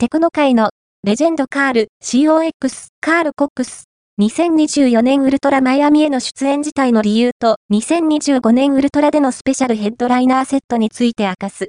テクノ界のレジェンドカール COX カールコックス2024年ウルトラマイアミへの出演自体の理由と2025年ウルトラでのスペシャルヘッドライナーセットについて明かす。